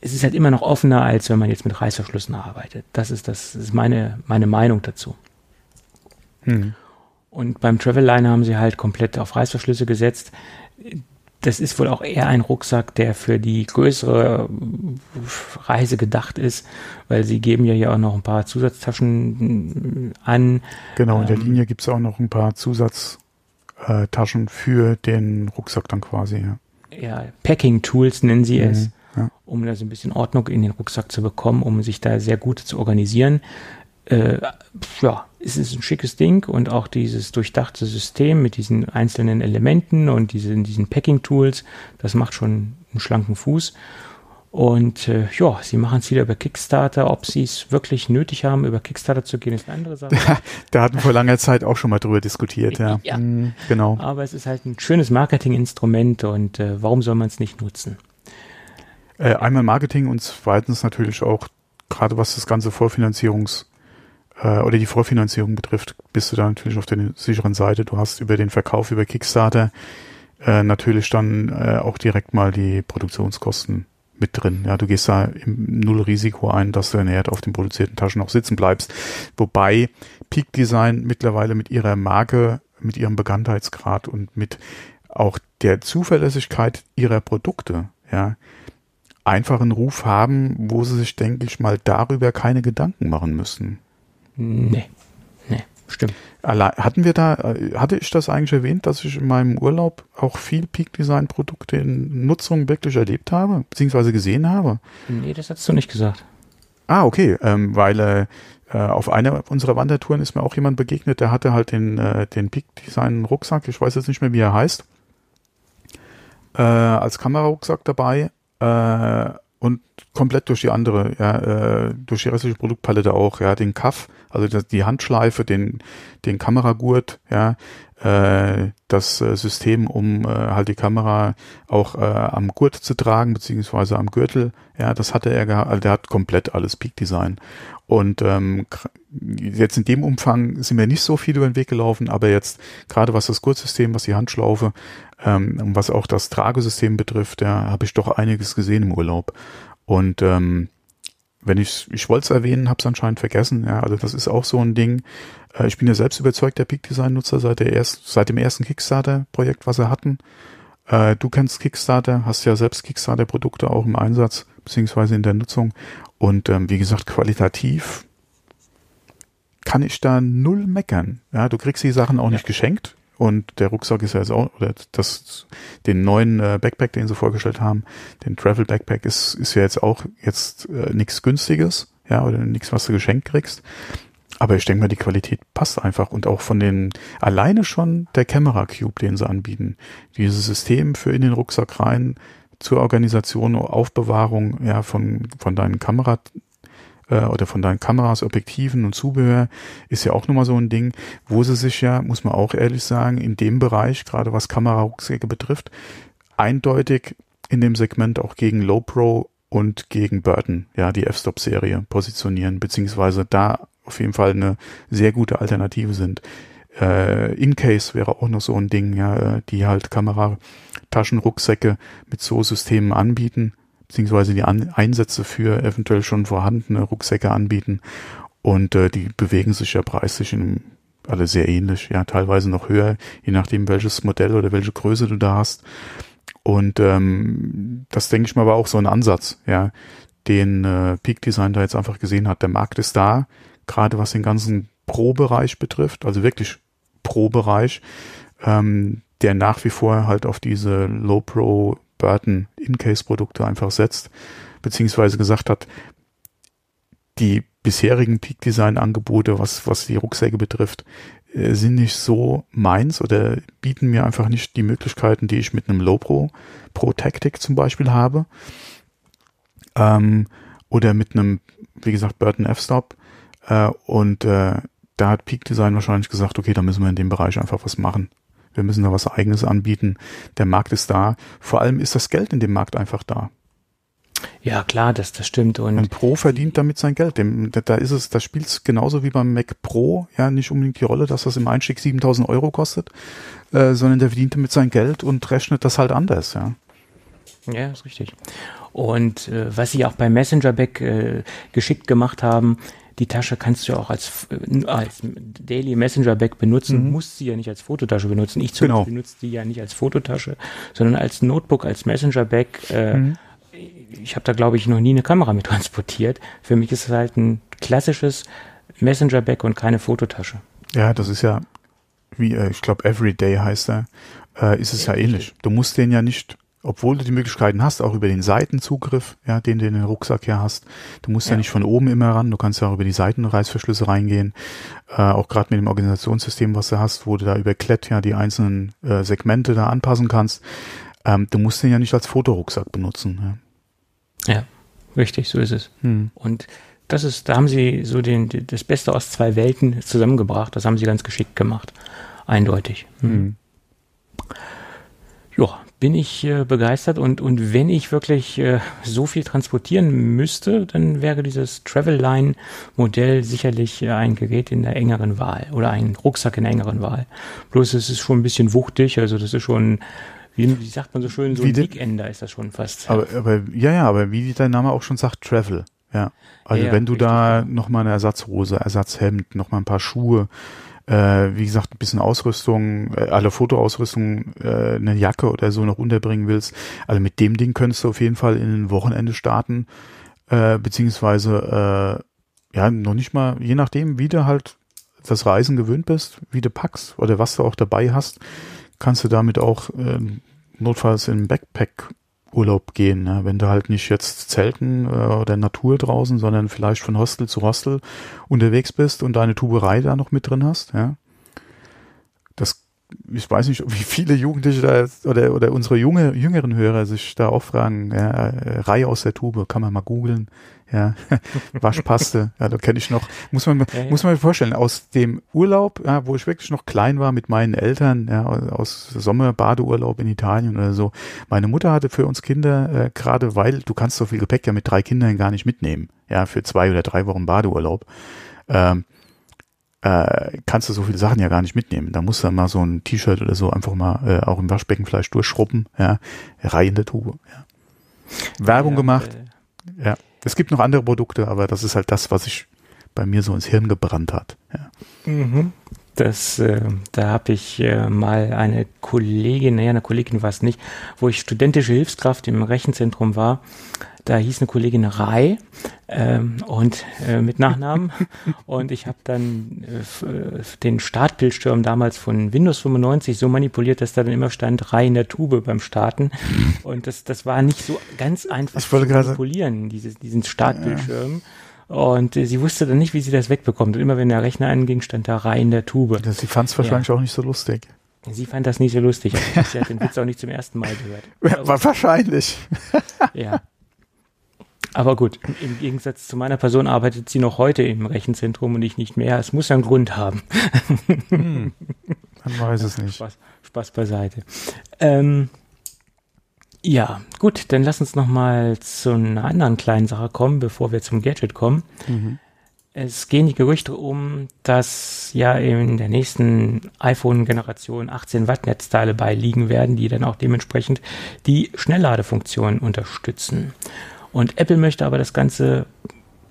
es ist halt immer noch offener, als wenn man jetzt mit Reißverschlüssen arbeitet. Das ist das, ist meine, meine Meinung dazu. Hm. Und beim Travel Liner haben sie halt komplett auf Reißverschlüsse gesetzt. Das ist wohl auch eher ein Rucksack, der für die größere Reise gedacht ist, weil sie geben ja hier auch noch ein paar Zusatztaschen an. Genau, in der ähm, Linie gibt es auch noch ein paar Zusatztaschen für den Rucksack dann quasi. Ja, ja Packing Tools nennen sie mhm, es, ja. um da so ein bisschen Ordnung in den Rucksack zu bekommen, um sich da sehr gut zu organisieren äh, ja, es ist ein schickes Ding und auch dieses durchdachte System mit diesen einzelnen Elementen und diesen, diesen Packing-Tools, das macht schon einen schlanken Fuß. Und äh, ja, sie machen es wieder über Kickstarter. Ob sie es wirklich nötig haben, über Kickstarter zu gehen, ist eine andere Sache. da hatten wir vor langer Zeit auch schon mal drüber diskutiert, ja. ja. Mhm, genau. Aber es ist halt ein schönes Marketinginstrument und äh, warum soll man es nicht nutzen? Äh, einmal Marketing und zweitens natürlich auch, gerade was das ganze Vorfinanzierungs- äh, oder die Vorfinanzierung betrifft, bist du da natürlich auf der sicheren Seite. Du hast über den Verkauf über Kickstarter äh, natürlich dann äh, auch direkt mal die Produktionskosten mit drin. Ja, du gehst da im Null Risiko ein, dass du näher auf den produzierten Taschen auch sitzen bleibst. Wobei Peak Design mittlerweile mit ihrer Marke, mit ihrem Bekanntheitsgrad und mit auch der Zuverlässigkeit ihrer Produkte, ja, einfach einen Ruf haben, wo sie sich, denke ich mal, darüber keine Gedanken machen müssen. Nee. Nee, stimmt. Allein, hatten wir da, äh, hatte ich das eigentlich erwähnt, dass ich in meinem Urlaub auch viel Peak Design Produkte in Nutzung wirklich erlebt habe, beziehungsweise gesehen habe? Nee, das hast du nicht gesagt. Ah, okay, ähm, weil äh, äh auf einer unserer Wandertouren ist mir auch jemand begegnet, der hatte halt den, äh, den Peak Design Rucksack, ich weiß jetzt nicht mehr, wie er heißt, äh, als Kamerarucksack dabei äh, und komplett durch die andere, ja, äh, durch die restliche Produktpalette auch, ja, den Kaff, also das, die Handschleife, den, den Kameragurt, ja, äh, das äh, System, um äh, halt die Kamera auch äh, am Gurt zu tragen, beziehungsweise am Gürtel, ja, das hatte er gehabt, also der hat komplett alles Peak Design. Und ähm, jetzt in dem Umfang sind wir nicht so viel über den Weg gelaufen, aber jetzt gerade was das Gurtsystem, was die Handschlaufe, ähm, was auch das Tragesystem betrifft, ja, habe ich doch einiges gesehen im Urlaub. Und ähm, wenn ich ich wollte es erwähnen, habe es anscheinend vergessen. Ja, also das ist auch so ein Ding. Äh, ich bin ja selbst überzeugter Peak Design Nutzer seit der erst, seit dem ersten Kickstarter Projekt, was sie hatten. Äh, du kennst Kickstarter, hast ja selbst Kickstarter Produkte auch im Einsatz beziehungsweise in der Nutzung. Und ähm, wie gesagt, qualitativ kann ich da null meckern. Ja, du kriegst die Sachen auch ja. nicht geschenkt. Und der Rucksack ist ja jetzt auch, oder das, den neuen äh, Backpack, den sie vorgestellt haben, den Travel Backpack ist, ist ja jetzt auch jetzt äh, nichts günstiges, ja, oder nichts, was du geschenkt kriegst. Aber ich denke mal, die Qualität passt einfach und auch von den, alleine schon der Camera Cube, den sie anbieten. Dieses System für in den Rucksack rein zur Organisation, Aufbewahrung, ja, von, von deinen Kamera, äh, oder von deinen Kameras, Objektiven und Zubehör ist ja auch nochmal so ein Ding, wo sie sich ja, muss man auch ehrlich sagen, in dem Bereich, gerade was Kamerarucksäcke betrifft, eindeutig in dem Segment auch gegen Low Pro und gegen Burton, ja, die F-Stop-Serie positionieren, beziehungsweise da auf jeden Fall eine sehr gute Alternative sind. Äh, In-Case wäre auch noch so ein Ding, ja, die halt Kamerataschenrucksäcke mit so Systemen anbieten beziehungsweise die An Einsätze für eventuell schon vorhandene Rucksäcke anbieten. Und äh, die bewegen sich ja preislich in, alle sehr ähnlich, ja, teilweise noch höher, je nachdem welches Modell oder welche Größe du da hast. Und ähm, das denke ich mal war auch so ein Ansatz, ja, den äh, Peak Design da jetzt einfach gesehen hat. Der Markt ist da, gerade was den ganzen Pro-Bereich betrifft, also wirklich Pro-Bereich, ähm, der nach wie vor halt auf diese Low Pro Burton In-Case-Produkte einfach setzt, beziehungsweise gesagt hat, die bisherigen Peak Design Angebote, was, was die Rucksäcke betrifft, äh, sind nicht so meins oder bieten mir einfach nicht die Möglichkeiten, die ich mit einem Low Pro Pro Tactic zum Beispiel habe. Ähm, oder mit einem, wie gesagt, Burton F-Stop. Äh, und äh, da hat Peak Design wahrscheinlich gesagt, okay, da müssen wir in dem Bereich einfach was machen. Wir müssen da was eigenes anbieten. Der Markt ist da. Vor allem ist das Geld in dem Markt einfach da. Ja, klar, das, das stimmt. Und ein Pro verdient damit sein Geld. Dem, da ist es, da spielt es genauso wie beim Mac Pro ja nicht unbedingt die Rolle, dass das im Einstieg 7000 Euro kostet, äh, sondern der verdient damit sein Geld und rechnet das halt anders, ja. Ja, ist richtig. Und äh, was sie auch bei Messenger Back äh, geschickt gemacht haben, die Tasche kannst du ja auch als, äh, als Daily Messenger Bag benutzen, mhm. musst sie ja nicht als Fototasche benutzen. Ich zum genau. Beispiel benutze die ja nicht als Fototasche, sondern als Notebook, als Messenger Bag. Äh, mhm. Ich habe da, glaube ich, noch nie eine Kamera mit transportiert. Für mich ist es halt ein klassisches Messenger Bag und keine Fototasche. Ja, das ist ja, wie, äh, ich glaube, Everyday heißt er, äh, ist es ja, ja ähnlich. Du musst den ja nicht obwohl du die Möglichkeiten hast, auch über den Seitenzugriff, ja, den du in den Rucksack hier hast. Du musst ja. ja nicht von oben immer ran, du kannst ja auch über die Seitenreißverschlüsse reingehen. Äh, auch gerade mit dem Organisationssystem, was du hast, wo du da über Klett ja die einzelnen äh, Segmente da anpassen kannst. Ähm, du musst den ja nicht als Fotorucksack benutzen. Ja, ja richtig, so ist es. Hm. Und das ist, da haben sie so den, das Beste aus zwei Welten zusammengebracht. Das haben sie ganz geschickt gemacht. Eindeutig. Hm. hm. Ja, bin ich äh, begeistert und, und wenn ich wirklich äh, so viel transportieren müsste, dann wäre dieses Travel-Line Modell sicherlich äh, ein Gerät in der engeren Wahl oder ein Rucksack in der engeren Wahl. Bloß es ist schon ein bisschen wuchtig, also das ist schon, wie, wie sagt man so schön, so wie ein Weekender ist das schon fast. Aber, aber ja, ja, aber wie dein Name auch schon sagt, Travel. Ja. Also ja, wenn du da nochmal eine Ersatzhose, Ersatzhemd, nochmal ein paar Schuhe, äh, wie gesagt, ein bisschen Ausrüstung, äh, alle Fotoausrüstung, äh, eine Jacke oder so noch unterbringen willst. Also mit dem Ding könntest du auf jeden Fall in ein Wochenende starten, äh, beziehungsweise äh, ja, noch nicht mal, je nachdem, wie du halt das Reisen gewöhnt bist, wie du packst oder was du auch dabei hast, kannst du damit auch äh, notfalls in Backpack Urlaub gehen, ne? wenn du halt nicht jetzt Zelten äh, oder Natur draußen, sondern vielleicht von Hostel zu Hostel unterwegs bist und deine Tuberei da noch mit drin hast, ja. Das, ich weiß nicht, wie viele Jugendliche da oder, oder unsere junge, jüngeren Hörer sich da auch fragen, ja, äh, Reihe aus der Tube, kann man mal googeln, ja, Waschpaste, ja, da kenne ich noch, muss man, ja, ja. muss man mir vorstellen, aus dem Urlaub, ja, wo ich wirklich noch klein war mit meinen Eltern, ja, aus Sommerbadeurlaub in Italien oder so. Meine Mutter hatte für uns Kinder, äh, gerade weil du kannst so viel Gepäck ja mit drei Kindern gar nicht mitnehmen, ja, für zwei oder drei Wochen Badeurlaub, ähm, äh, kannst du so viele Sachen ja gar nicht mitnehmen. Da musst du dann mal so ein T-Shirt oder so einfach mal äh, auch im Waschbecken vielleicht durchschrubben, ja, Reihe in der Tube, ja. Werbung ja, gemacht, äh, ja. Es gibt noch andere Produkte, aber das ist halt das, was sich bei mir so ins Hirn gebrannt hat. Ja. Mhm. Das, äh, da habe ich äh, mal eine Kollegin, naja, eine Kollegin war es nicht, wo ich studentische Hilfskraft im Rechenzentrum war. Da hieß eine Kollegin Rai ähm, und äh, mit Nachnamen. und ich habe dann äh, den Startbildschirm damals von Windows 95 so manipuliert, dass da dann immer stand Rai in der Tube beim Starten. Und das, das war nicht so ganz einfach zu manipulieren, dieses, diesen Startbildschirm. Ja. Und äh, sie wusste dann nicht, wie sie das wegbekommt. Und immer wenn der Rechner anging, stand da rein der Tube. Sie fand es wahrscheinlich ja. auch nicht so lustig. Sie fand das nicht so lustig. sie hat den Witz auch nicht zum ersten Mal gehört. War wahrscheinlich. ja. Aber gut, im Gegensatz zu meiner Person arbeitet sie noch heute im Rechenzentrum und ich nicht mehr. Es muss ja einen Grund haben. hm. Man weiß es nicht. Spaß, Spaß beiseite. Ähm, ja, gut, dann lass uns noch mal zu einer anderen kleinen Sache kommen, bevor wir zum Gadget kommen. Mhm. Es gehen die Gerüchte um, dass ja in der nächsten iPhone-Generation 18 Watt Netzteile beiliegen werden, die dann auch dementsprechend die Schnellladefunktion unterstützen. Und Apple möchte aber das Ganze,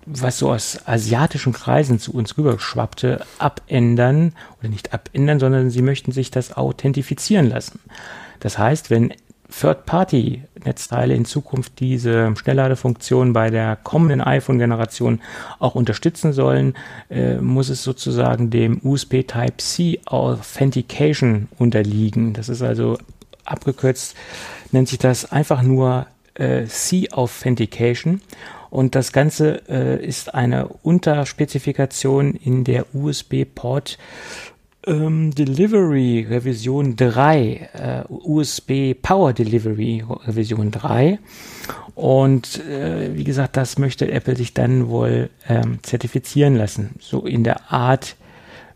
was so aus asiatischen Kreisen zu uns rüberschwappte, abändern oder nicht abändern, sondern sie möchten sich das authentifizieren lassen. Das heißt, wenn Third-Party-Netzteile in Zukunft diese Schnellladefunktion bei der kommenden iPhone-Generation auch unterstützen sollen, äh, muss es sozusagen dem USB Type-C Authentication unterliegen. Das ist also abgekürzt, nennt sich das einfach nur äh, C-Authentication. Und das Ganze äh, ist eine Unterspezifikation in der USB-Port ähm, Delivery Revision 3, äh, USB Power Delivery Revision 3. Und äh, wie gesagt, das möchte Apple sich dann wohl ähm, zertifizieren lassen. So in der Art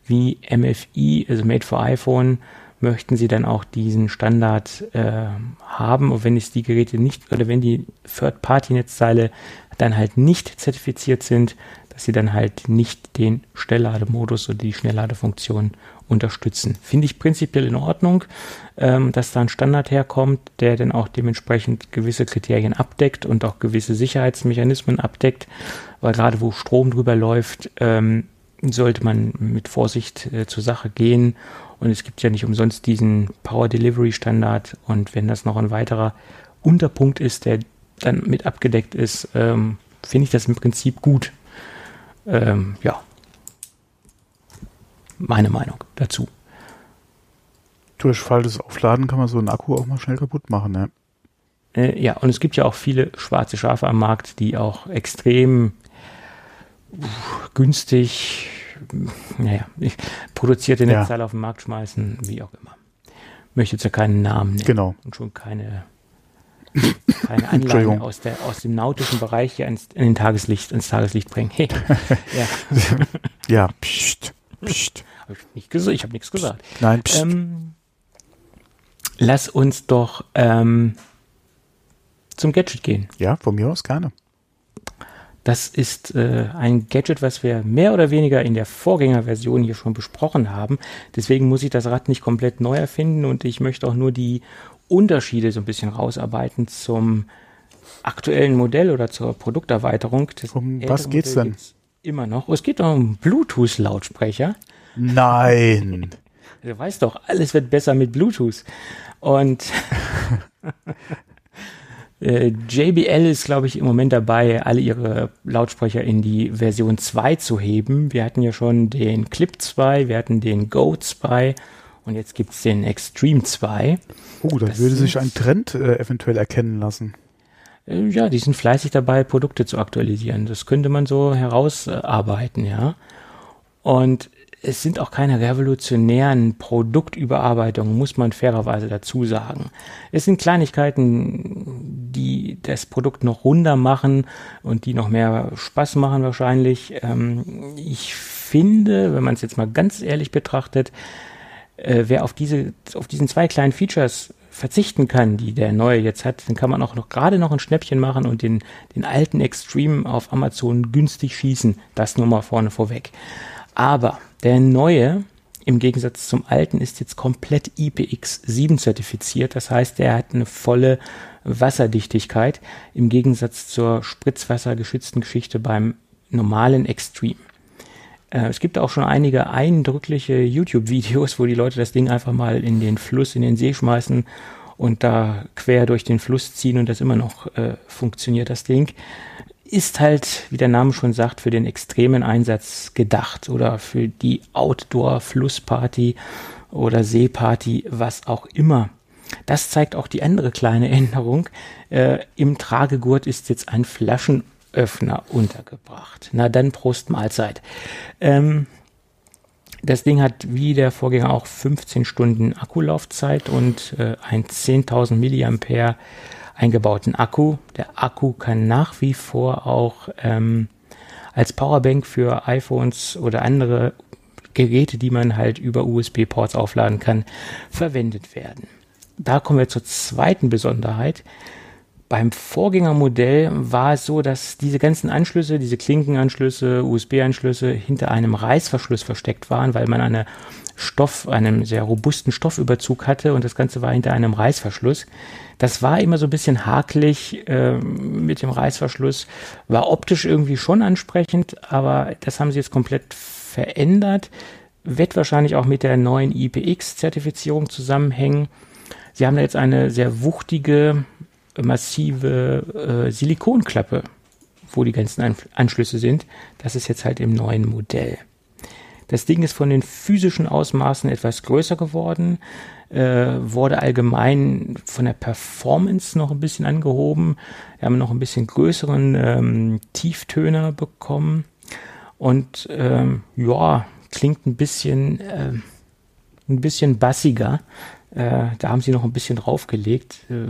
wie MFI, also Made for iPhone, möchten sie dann auch diesen Standard äh, haben. Und wenn es die Geräte nicht, oder wenn die Third-Party-Netzteile dann halt nicht zertifiziert sind, dass sie dann halt nicht den Schnelllademodus oder die Schnellladefunktion unterstützen. Finde ich prinzipiell in Ordnung, ähm, dass da ein Standard herkommt, der dann auch dementsprechend gewisse Kriterien abdeckt und auch gewisse Sicherheitsmechanismen abdeckt, weil gerade wo Strom drüber läuft, ähm, sollte man mit Vorsicht äh, zur Sache gehen. Und es gibt ja nicht umsonst diesen Power Delivery Standard. Und wenn das noch ein weiterer Unterpunkt ist, der dann mit abgedeckt ist, ähm, finde ich das im Prinzip gut. Ähm, ja. Meine Meinung dazu. Durch falsches Aufladen kann man so einen Akku auch mal schnell kaputt machen, ne? Äh, ja, und es gibt ja auch viele schwarze Schafe am Markt, die auch extrem günstig, naja, produzierte Netzteile ja. auf den Markt schmeißen, wie auch immer. Möchte jetzt ja keinen Namen nennen. Genau. Und schon keine, keine Anlagen aus, der, aus dem nautischen Bereich hier ins, in den Tageslicht, ins Tageslicht bringen. Hey. ja. ja, pst, pst. Hab ich nicht ich habe nichts gesagt. Nein, pst. Ähm, lass uns doch ähm, zum Gadget gehen. Ja, von mir aus gerne. Das ist äh, ein Gadget, was wir mehr oder weniger in der Vorgängerversion hier schon besprochen haben. Deswegen muss ich das Rad nicht komplett neu erfinden und ich möchte auch nur die Unterschiede so ein bisschen rausarbeiten zum aktuellen Modell oder zur Produkterweiterung. um was geht's Modell denn? Immer noch. Oh, es geht um Bluetooth-Lautsprecher. Nein. Du weißt doch, alles wird besser mit Bluetooth. Und Äh, JBL ist, glaube ich, im Moment dabei, alle ihre Lautsprecher in die Version 2 zu heben. Wir hatten ja schon den Clip 2, wir hatten den Go 2 und jetzt gibt es den Extreme 2. Oh, da würde sich ein Trend äh, eventuell erkennen lassen. Äh, ja, die sind fleißig dabei, Produkte zu aktualisieren. Das könnte man so herausarbeiten, ja. Und es sind auch keine revolutionären Produktüberarbeitungen, muss man fairerweise dazu sagen. Es sind Kleinigkeiten, die das Produkt noch runder machen und die noch mehr Spaß machen wahrscheinlich. Ähm, ich finde, wenn man es jetzt mal ganz ehrlich betrachtet, äh, wer auf diese, auf diesen zwei kleinen Features verzichten kann, die der neue jetzt hat, dann kann man auch noch gerade noch ein Schnäppchen machen und den, den alten Extreme auf Amazon günstig schießen. Das nur mal vorne vorweg. Aber der neue, im Gegensatz zum alten, ist jetzt komplett IPX7 zertifiziert. Das heißt, er hat eine volle Wasserdichtigkeit im Gegensatz zur spritzwassergeschützten Geschichte beim normalen Extreme. Äh, es gibt auch schon einige eindrückliche YouTube-Videos, wo die Leute das Ding einfach mal in den Fluss, in den See schmeißen und da quer durch den Fluss ziehen und das immer noch äh, funktioniert, das Ding ist halt, wie der Name schon sagt, für den extremen Einsatz gedacht oder für die Outdoor-Flussparty oder Seeparty, was auch immer. Das zeigt auch die andere kleine Änderung. Äh, Im Tragegurt ist jetzt ein Flaschenöffner untergebracht. Na dann Prost Mahlzeit. Ähm, das Ding hat wie der Vorgänger auch 15 Stunden Akkulaufzeit und äh, ein 10.000 Milliampere eingebauten Akku. Der Akku kann nach wie vor auch ähm, als Powerbank für iPhones oder andere Geräte, die man halt über USB-Ports aufladen kann, verwendet werden. Da kommen wir zur zweiten Besonderheit. Beim Vorgängermodell war es so, dass diese ganzen Anschlüsse, diese Klinkenanschlüsse, USB-Anschlüsse hinter einem Reißverschluss versteckt waren, weil man eine Stoff, einen sehr robusten Stoffüberzug hatte und das Ganze war hinter einem Reißverschluss. Das war immer so ein bisschen hakelig äh, mit dem Reißverschluss, war optisch irgendwie schon ansprechend, aber das haben sie jetzt komplett verändert. Wird wahrscheinlich auch mit der neuen IPX-Zertifizierung zusammenhängen. Sie haben da jetzt eine sehr wuchtige, massive äh, Silikonklappe, wo die ganzen Anschlüsse sind. Das ist jetzt halt im neuen Modell. Das Ding ist von den physischen Ausmaßen etwas größer geworden, äh, wurde allgemein von der Performance noch ein bisschen angehoben. Wir haben noch ein bisschen größeren ähm, Tieftöner bekommen und ähm, ja, klingt ein bisschen äh, ein bisschen bassiger. Äh, da haben sie noch ein bisschen draufgelegt. Äh,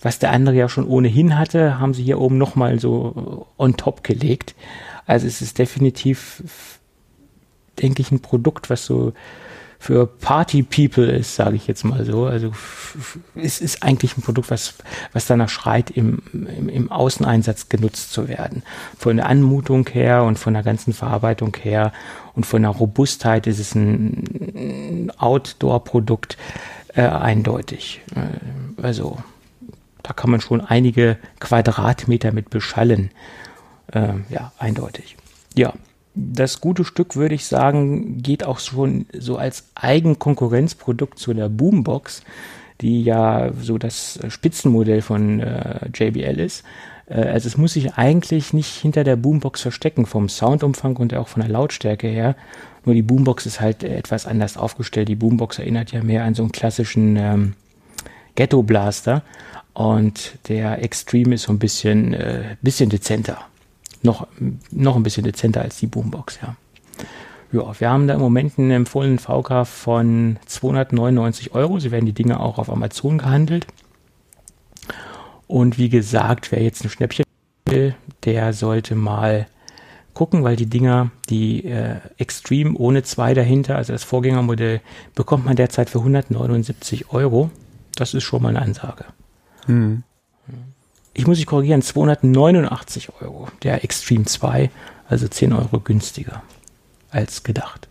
was der andere ja schon ohnehin hatte, haben sie hier oben nochmal so on top gelegt. Also es ist definitiv, denke ich, ein Produkt, was so für Party People ist, sage ich jetzt mal so. Also es ist eigentlich ein Produkt, was, was danach schreit, im, im, im Außeneinsatz genutzt zu werden. Von der Anmutung her und von der ganzen Verarbeitung her und von der Robustheit ist es ein Outdoor-Produkt äh, eindeutig. Äh, also da kann man schon einige Quadratmeter mit beschallen. Äh, ja, eindeutig. Ja, das gute Stück, würde ich sagen, geht auch schon so als Eigenkonkurrenzprodukt zu der Boombox, die ja so das Spitzenmodell von äh, JBL ist. Äh, also es muss sich eigentlich nicht hinter der Boombox verstecken vom Soundumfang und auch von der Lautstärke her. Nur die Boombox ist halt etwas anders aufgestellt. Die Boombox erinnert ja mehr an so einen klassischen ähm, Ghetto Blaster und der Extreme ist so ein bisschen, äh, bisschen dezenter noch, noch ein bisschen dezenter als die Boombox, ja. Ja, wir haben da im Moment einen empfohlenen VK von 299 Euro. Sie werden die Dinge auch auf Amazon gehandelt. Und wie gesagt, wer jetzt ein Schnäppchen will, der sollte mal gucken, weil die Dinger, die äh, Extreme ohne zwei dahinter, also das Vorgängermodell, bekommt man derzeit für 179 Euro. Das ist schon mal eine Ansage. Mhm ich muss mich korrigieren, 289 Euro. Der Extreme 2, also 10 Euro günstiger als gedacht.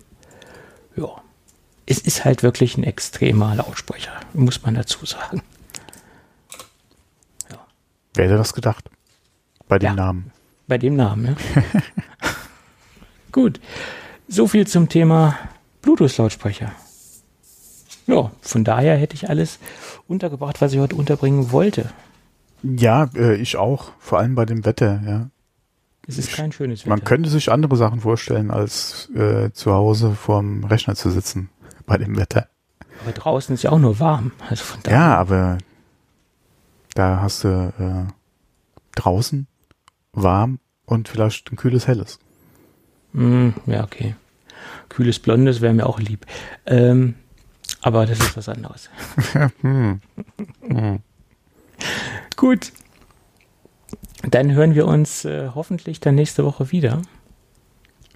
Ja. Es ist halt wirklich ein extremer Lautsprecher, muss man dazu sagen. Ja. Wer hätte das gedacht? Bei dem ja, Namen. Bei dem Namen, ja. Gut. So viel zum Thema Bluetooth-Lautsprecher. Ja, von daher hätte ich alles untergebracht, was ich heute unterbringen wollte. Ja, äh, ich auch. Vor allem bei dem Wetter, ja. Es ist kein schönes Wetter. Man könnte sich andere Sachen vorstellen, als äh, zu Hause vorm Rechner zu sitzen bei dem Wetter. Aber draußen ist ja auch nur warm. Also von ja, aber da hast du äh, draußen warm und vielleicht ein kühles Helles. Mm, ja, okay. Kühles Blondes wäre mir auch lieb. Ähm, aber das ist was anderes. hm. Hm. Gut. Dann hören wir uns äh, hoffentlich dann nächste Woche wieder.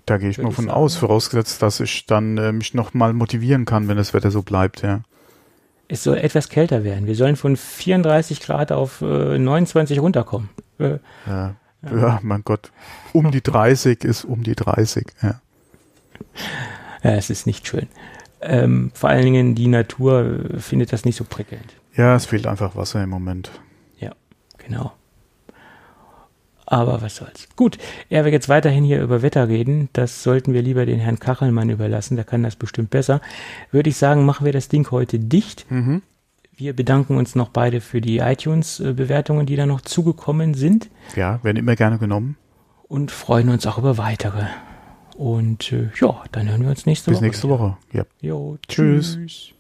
Da gehe ich mal von aus, vorausgesetzt, dass ich dann äh, mich nochmal motivieren kann, wenn das Wetter so bleibt, ja. Es soll etwas kälter werden. Wir sollen von 34 Grad auf äh, 29 runterkommen. Äh, ja. Ja. ja, mein Gott. Um die 30 ist um die 30, ja. Ja, es ist nicht schön. Ähm, vor allen Dingen die Natur findet das nicht so prickelnd. Ja, es fehlt einfach Wasser im Moment. Genau. Aber was soll's. Gut, er wird jetzt weiterhin hier über Wetter reden. Das sollten wir lieber den Herrn Kachelmann überlassen. Der kann das bestimmt besser. Würde ich sagen, machen wir das Ding heute dicht. Mhm. Wir bedanken uns noch beide für die iTunes-Bewertungen, die da noch zugekommen sind. Ja, werden immer gerne genommen. Und freuen uns auch über weitere. Und äh, ja, dann hören wir uns nächste Bis Woche. Bis nächste Woche. Ja. Jo, tschüss. tschüss.